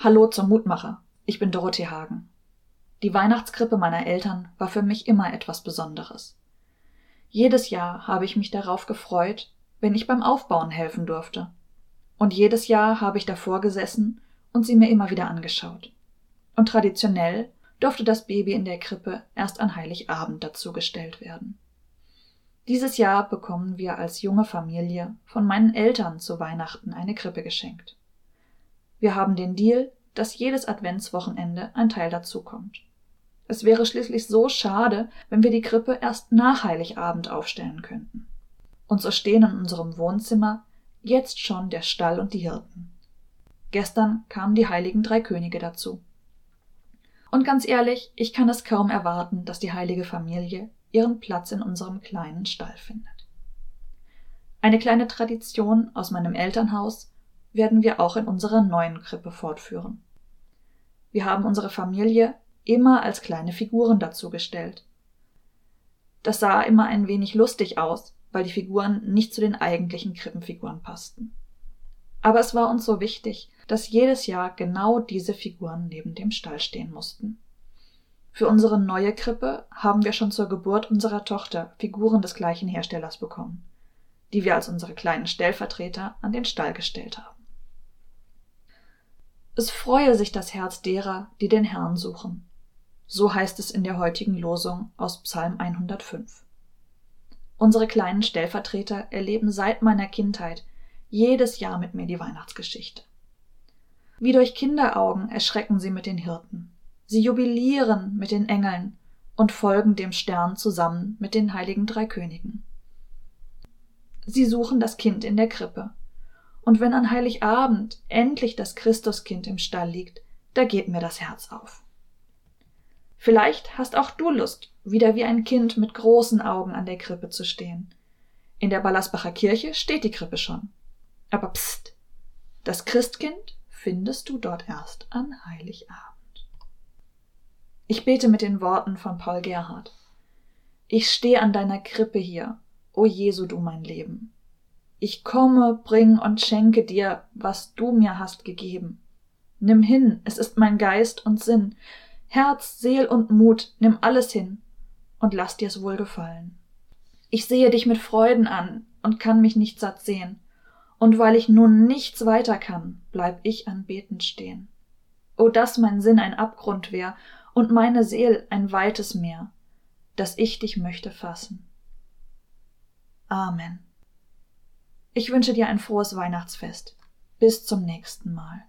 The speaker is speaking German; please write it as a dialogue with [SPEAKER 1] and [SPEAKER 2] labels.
[SPEAKER 1] Hallo zum Mutmacher. Ich bin Dorothee Hagen. Die Weihnachtskrippe meiner Eltern war für mich immer etwas Besonderes. Jedes Jahr habe ich mich darauf gefreut, wenn ich beim Aufbauen helfen durfte. Und jedes Jahr habe ich davor gesessen und sie mir immer wieder angeschaut. Und traditionell durfte das Baby in der Krippe erst an Heiligabend dazugestellt werden. Dieses Jahr bekommen wir als junge Familie von meinen Eltern zu Weihnachten eine Krippe geschenkt. Wir haben den Deal, dass jedes Adventswochenende ein Teil dazukommt. Es wäre schließlich so schade, wenn wir die Krippe erst nach Heiligabend aufstellen könnten. Und so stehen in unserem Wohnzimmer jetzt schon der Stall und die Hirten. Gestern kamen die heiligen drei Könige dazu. Und ganz ehrlich, ich kann es kaum erwarten, dass die heilige Familie ihren Platz in unserem kleinen Stall findet. Eine kleine Tradition aus meinem Elternhaus werden wir auch in unserer neuen Krippe fortführen. Wir haben unsere Familie immer als kleine Figuren dazugestellt. Das sah immer ein wenig lustig aus, weil die Figuren nicht zu den eigentlichen Krippenfiguren passten. Aber es war uns so wichtig, dass jedes Jahr genau diese Figuren neben dem Stall stehen mussten. Für unsere neue Krippe haben wir schon zur Geburt unserer Tochter Figuren des gleichen Herstellers bekommen, die wir als unsere kleinen Stellvertreter an den Stall gestellt haben. Es freue sich das Herz derer, die den Herrn suchen. So heißt es in der heutigen Losung aus Psalm 105. Unsere kleinen Stellvertreter erleben seit meiner Kindheit jedes Jahr mit mir die Weihnachtsgeschichte. Wie durch Kinderaugen erschrecken sie mit den Hirten. Sie jubilieren mit den Engeln und folgen dem Stern zusammen mit den heiligen drei Königen. Sie suchen das Kind in der Krippe und wenn an Heiligabend endlich das Christuskind im Stall liegt, da geht mir das Herz auf. Vielleicht hast auch du Lust, wieder wie ein Kind mit großen Augen an der Krippe zu stehen. In der Ballersbacher Kirche steht die Krippe schon. Aber pst, das Christkind findest du dort erst an Heiligabend. Ich bete mit den Worten von Paul Gerhard. Ich stehe an deiner Krippe hier, o Jesu du mein Leben. Ich komme, bring und schenke dir, was du mir hast gegeben. Nimm hin, es ist mein Geist und Sinn, Herz, Seel und Mut, nimm alles hin und lass dir's wohl gefallen. Ich sehe dich mit Freuden an und kann mich nicht satt sehen, und weil ich nun nichts weiter kann, bleib ich anbetend stehen. O dass mein Sinn ein Abgrund wär und meine Seel ein weites Meer, dass ich dich möchte fassen. Amen. Ich wünsche dir ein frohes Weihnachtsfest. Bis zum nächsten Mal.